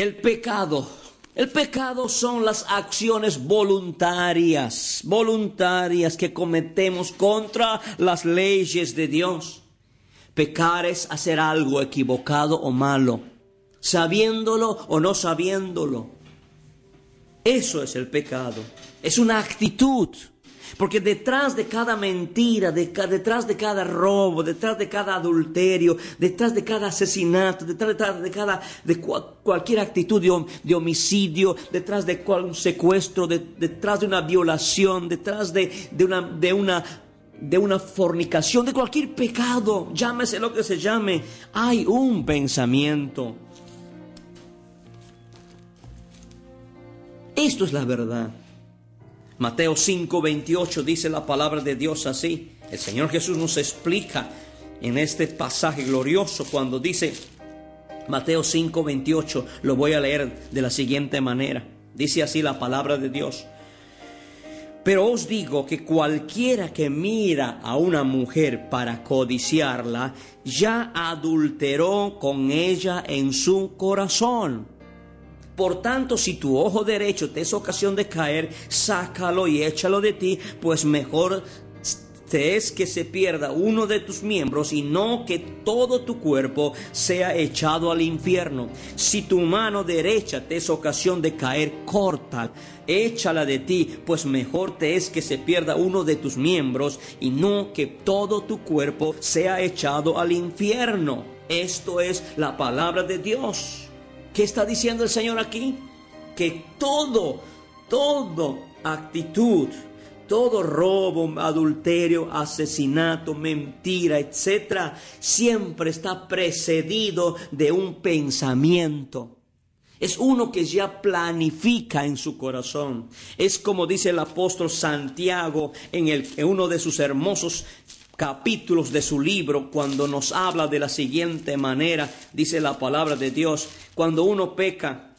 El pecado. El pecado son las acciones voluntarias, voluntarias que cometemos contra las leyes de Dios. Pecar es hacer algo equivocado o malo, sabiéndolo o no sabiéndolo. Eso es el pecado. Es una actitud. Porque detrás de cada mentira, de detrás de cada robo, detrás de cada adulterio, detrás de cada asesinato, detrás, de cada de cualquier actitud de, homicidio, detrás de un secuestro, detrás de una violación, detrás de, de, una, de, una, de una fornicación, de cualquier pecado, llámese lo que se llame, hay un pensamiento. Esto es la verdad. Mateo 5, 28 dice la palabra de Dios así. El Señor Jesús nos explica en este pasaje glorioso cuando dice, Mateo 5, 28, lo voy a leer de la siguiente manera. Dice así la palabra de Dios. Pero os digo que cualquiera que mira a una mujer para codiciarla, ya adulteró con ella en su corazón. Por tanto, si tu ojo derecho te es ocasión de caer, sácalo y échalo de ti, pues mejor te es que se pierda uno de tus miembros y no que todo tu cuerpo sea echado al infierno. Si tu mano derecha te es ocasión de caer, corta, échala de ti, pues mejor te es que se pierda uno de tus miembros y no que todo tu cuerpo sea echado al infierno. Esto es la palabra de Dios. ¿Qué está diciendo el Señor aquí? Que todo, todo actitud, todo robo, adulterio, asesinato, mentira, etcétera, siempre está precedido de un pensamiento. Es uno que ya planifica en su corazón. Es como dice el apóstol Santiago en, el, uno de sus hermosos capítulos de su libro cuando nos habla de la siguiente manera, dice la palabra de Dios, cuando uno peca,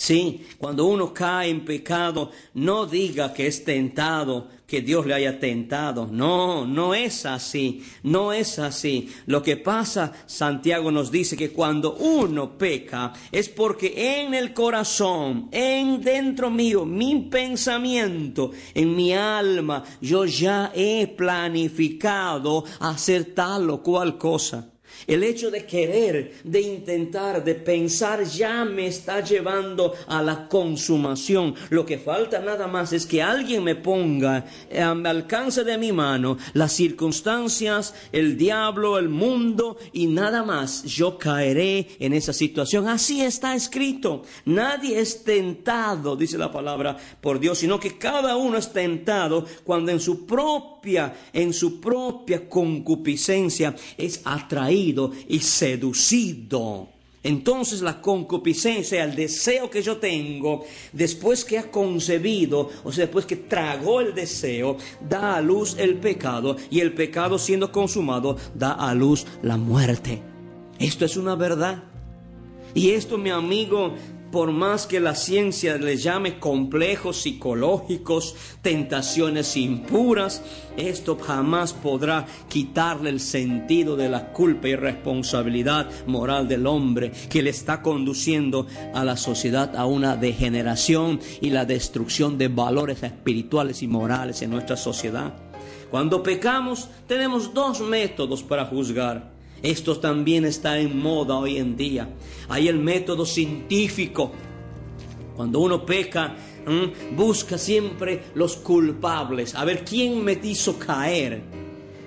Sí, cuando uno cae en pecado, no diga que es tentado, que Dios le haya tentado. No, no es así, no es así. Lo que pasa, Santiago nos dice que cuando uno peca es porque en el corazón, en dentro mío, mi pensamiento, en mi alma, yo ya he planificado hacer tal o cual cosa. El hecho de querer, de intentar, de pensar ya me está llevando a la consumación. Lo que falta nada más es que alguien me ponga al alcance de mi mano las circunstancias, el diablo, el mundo y nada más. Yo caeré en esa situación. Así está escrito. Nadie es tentado, dice la palabra, por Dios, sino que cada uno es tentado cuando en su propia, en su propia concupiscencia es atraído y seducido. Entonces la concupiscencia, el deseo que yo tengo, después que ha concebido, o sea, después que tragó el deseo, da a luz el pecado y el pecado siendo consumado da a luz la muerte. Esto es una verdad. Y esto, mi amigo, por más que la ciencia le llame complejos psicológicos, tentaciones impuras, esto jamás podrá quitarle el sentido de la culpa y responsabilidad moral del hombre que le está conduciendo a la sociedad a una degeneración y la destrucción de valores espirituales y morales en nuestra sociedad. Cuando pecamos tenemos dos métodos para juzgar esto también está en moda hoy en día. Hay el método científico. Cuando uno peca, busca siempre los culpables. A ver quién me hizo caer.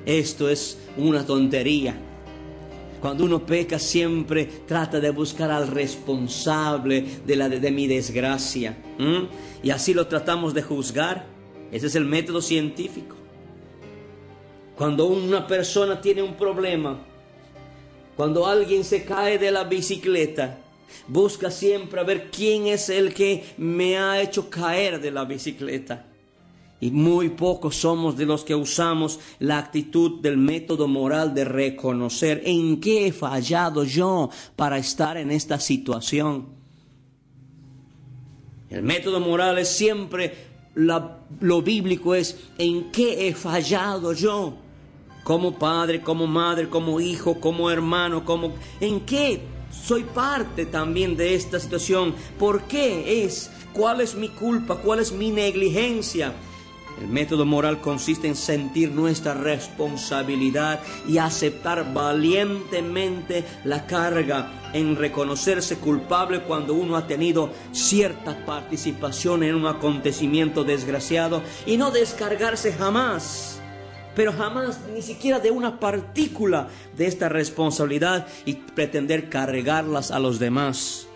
Esto es una tontería. Cuando uno peca siempre trata de buscar al responsable de, la, de, mi desgracia. Y así lo tratamos de juzgar. Ese es el método científico. Cuando una persona tiene un problema, cuando alguien se cae de la bicicleta, busca siempre a ver quién es el que me ha hecho caer de la bicicleta. Y muy pocos somos de los que usamos la actitud del método moral de reconocer en qué he fallado yo para estar en esta situación. El método moral es siempre lo bíblico es en qué he fallado yo como padre, como madre, como hijo, como hermano, como en qué soy parte también de esta situación. ¿Por qué es? ¿Cuál es mi culpa? ¿Cuál es mi negligencia? El método moral consiste en sentir nuestra responsabilidad y aceptar valientemente la carga, en reconocerse culpable cuando uno ha tenido cierta participación en un acontecimiento desgraciado y no descargarse jamás pero jamás ni siquiera de una partícula de esta responsabilidad y pretender cargarlas a los demás.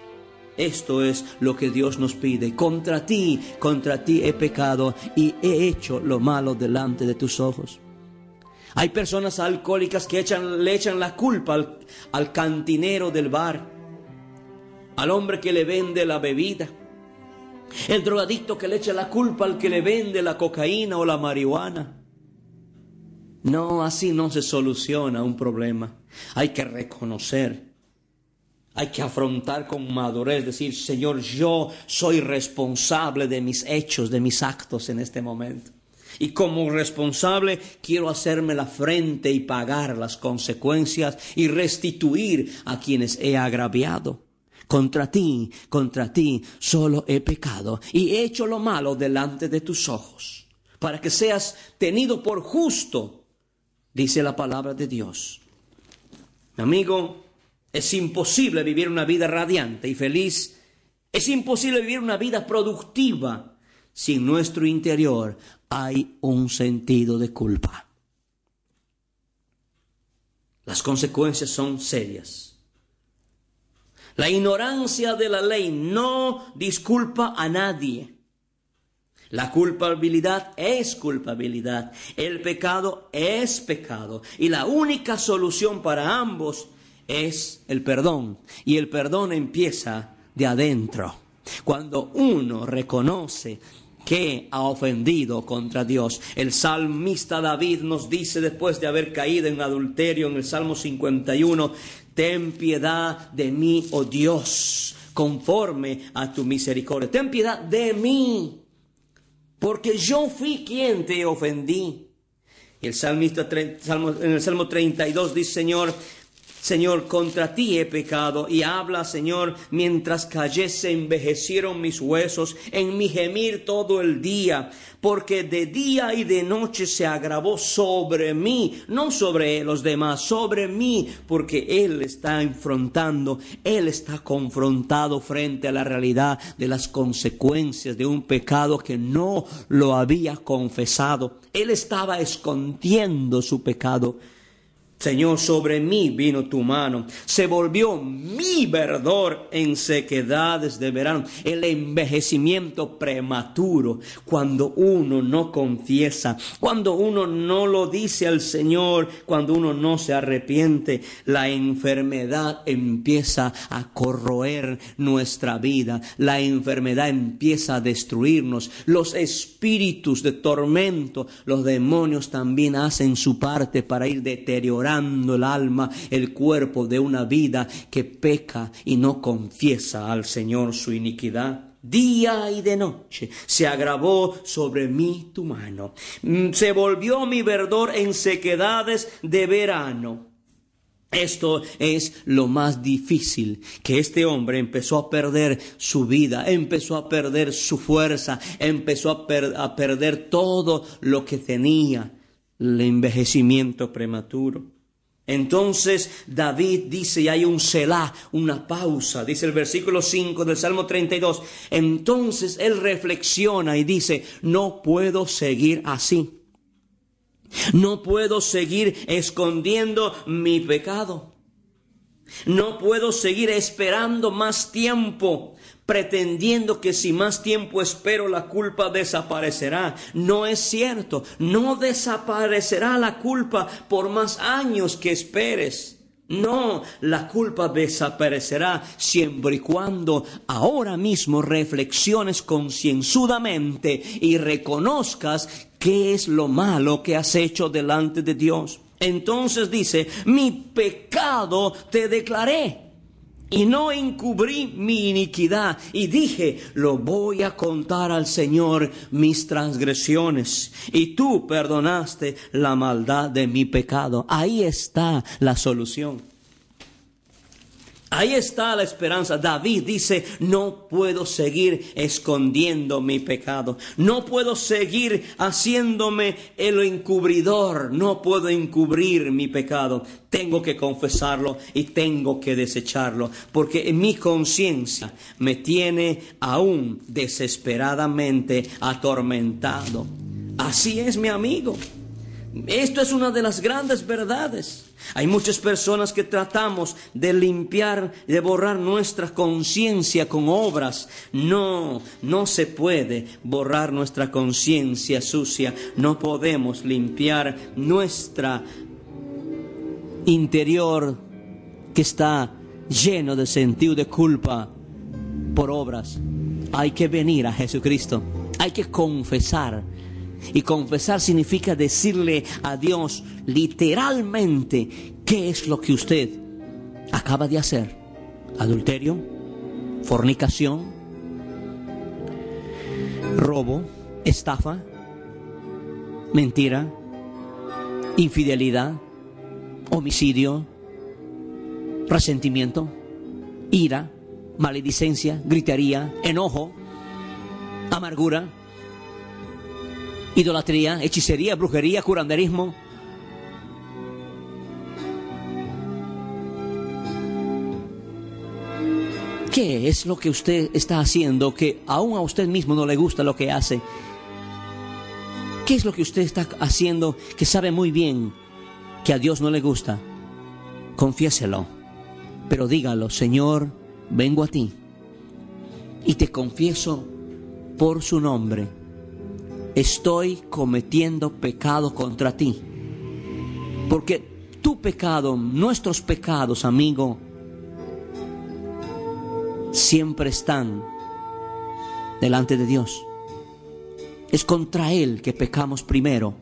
Esto es lo que Dios nos pide. Contra ti, contra ti he pecado y he hecho lo malo delante de tus ojos. Hay personas alcohólicas que le echan la culpa al, al cantinero del bar, al hombre que le vende la bebida, el drogadicto que le echa la culpa al que le vende la cocaína o la marihuana. No, así no se soluciona un problema. Hay que reconocer. Hay que afrontar con madurez, decir, Señor, yo soy responsable de mis hechos, de mis actos en este momento. Y como responsable quiero hacerme la frente y pagar las consecuencias y restituir a quienes he agraviado. Contra ti, contra ti solo he pecado y he hecho lo malo delante de tus ojos, para que seas tenido por justo dice la palabra de Dios. Mi amigo, es imposible vivir una vida radiante y feliz. Es imposible vivir una vida productiva si en nuestro interior hay un sentido de culpa. Las consecuencias son serias. La ignorancia de la ley no disculpa a nadie. La culpabilidad es culpabilidad, el pecado es pecado y la única solución para ambos es el perdón y el perdón empieza de adentro. Cuando uno reconoce que ha ofendido contra Dios. El salmista David nos dice después de haber caído en adulterio en el Salmo 51, ten piedad de mí, oh Dios, conforme a tu misericordia. Ten piedad de mí porque yo fui quien te ofendí. El salmista en el Salmo 32 dice, Señor, Señor, contra ti he pecado, y habla, Señor, mientras callé envejecieron mis huesos, en mi gemir todo el día, porque de día y de noche se agravó sobre mí, no sobre los demás, sobre mí, porque Él está enfrentando, Él está confrontado frente a la realidad de las consecuencias de un pecado que no lo había confesado. Él estaba escondiendo su pecado Señor, sobre mí vino tu mano. Se volvió mi verdor en sequedades de verano. El envejecimiento prematuro, cuando uno no confiesa, cuando uno no lo dice al Señor, cuando uno no se arrepiente, la enfermedad empieza a corroer nuestra vida. La enfermedad empieza a destruirnos. Los espíritus de tormento, los demonios también hacen su parte para ir deteriorando el alma, el cuerpo de una vida que peca y no confiesa al Señor su iniquidad día y de noche, se agravó sobre mí tu mano, mm, se volvió mi verdor en sequedades de verano. Esto es lo más difícil, que este hombre empezó a perder su vida, empezó a perder su fuerza, empezó a, a perder todo lo que tenía, el envejecimiento prematuro. Entonces David dice, y hay un selah, una pausa, dice el versículo 5 del Salmo 32. Entonces él reflexiona y dice, no puedo seguir así. No puedo seguir escondiendo mi pecado. No puedo seguir esperando más tiempo pretendiendo que si más tiempo espero la culpa desaparecerá. No es cierto, no desaparecerá la culpa por más años que esperes. No, la culpa desaparecerá siempre y cuando ahora mismo reflexiones concienzudamente y reconozcas qué es lo malo que has hecho delante de Dios. Entonces dice, mi pecado te declaré y no encubrí mi iniquidad y dije, lo voy a contar al Señor mis transgresiones y tú perdonaste la maldad de mi pecado. Ahí está la solución. Ahí está la esperanza. David dice, no puedo seguir escondiendo mi pecado. No puedo seguir haciéndome el encubridor. No puedo encubrir mi pecado. Tengo que confesarlo y tengo que desecharlo. Porque mi conciencia me tiene aún desesperadamente atormentado. Así es mi amigo. Esto es una de las grandes verdades. Hay muchas personas que tratamos de limpiar, de borrar nuestra conciencia con obras. No, no se puede borrar nuestra conciencia sucia. No podemos limpiar nuestra interior que está lleno de sentido de culpa por obras. Hay que venir a Jesucristo. Hay que confesar y confesar significa decirle a Dios literalmente qué es lo que usted acaba de hacer. Adulterio, fornicación, robo, estafa, mentira, infidelidad, homicidio, resentimiento, ira, maledicencia, gritería, enojo, amargura idolatría, hechicería, brujería, curanderismo. ¿Qué es lo que usted está haciendo que aún a usted mismo no le gusta lo que hace? ¿Qué es lo que usted está haciendo que sabe muy bien que a Dios no le gusta? Confiéselo, pero dígalo, Señor, vengo a ti y te confieso por su nombre estoy cometiendo pecado contra ti. Porque tu pecado, nuestros pecados, amigo, siempre están delante de Dios. Es contra Él que pecamos primero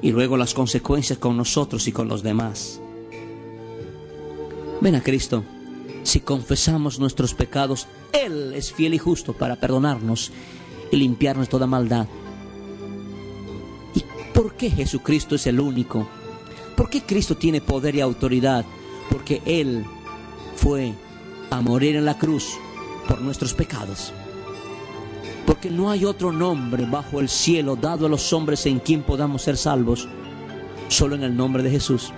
y luego las consecuencias con nosotros y con los demás. Ven a Cristo. Si confesamos nuestros pecados, Él es fiel y justo para perdonarnos y limpiarnos toda maldad. ¿Y por qué Jesucristo es el único? ¿Por qué Cristo tiene poder y autoridad? Porque Él fue a morir en la cruz por nuestros pecados. Porque no hay otro nombre bajo el cielo dado a los hombres en quien podamos ser salvos, solo en el nombre de Jesús.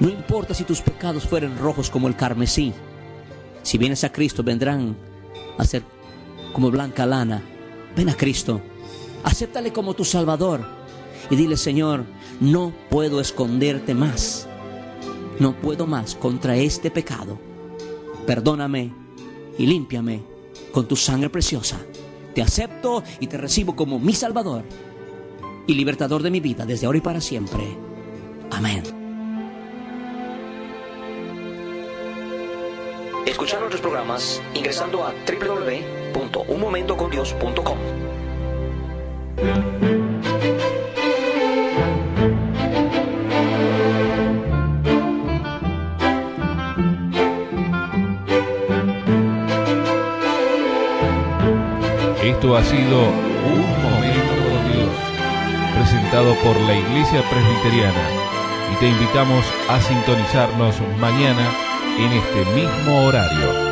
No importa si tus pecados fueren rojos como el carmesí, si vienes a Cristo vendrán a ser como blanca lana. Ven a Cristo, acéptale como tu Salvador y dile, Señor, no puedo esconderte más, no puedo más contra este pecado. Perdóname y límpiame con tu sangre preciosa. Te acepto y te recibo como mi Salvador y libertador de mi vida desde ahora y para siempre. Amén. Escuchar nuestros programas ingresando a www.unmomentocondios.com. Esto ha sido Un Momento con Dios, presentado por la Iglesia Presbiteriana. Y te invitamos a sintonizarnos mañana en este mismo horario.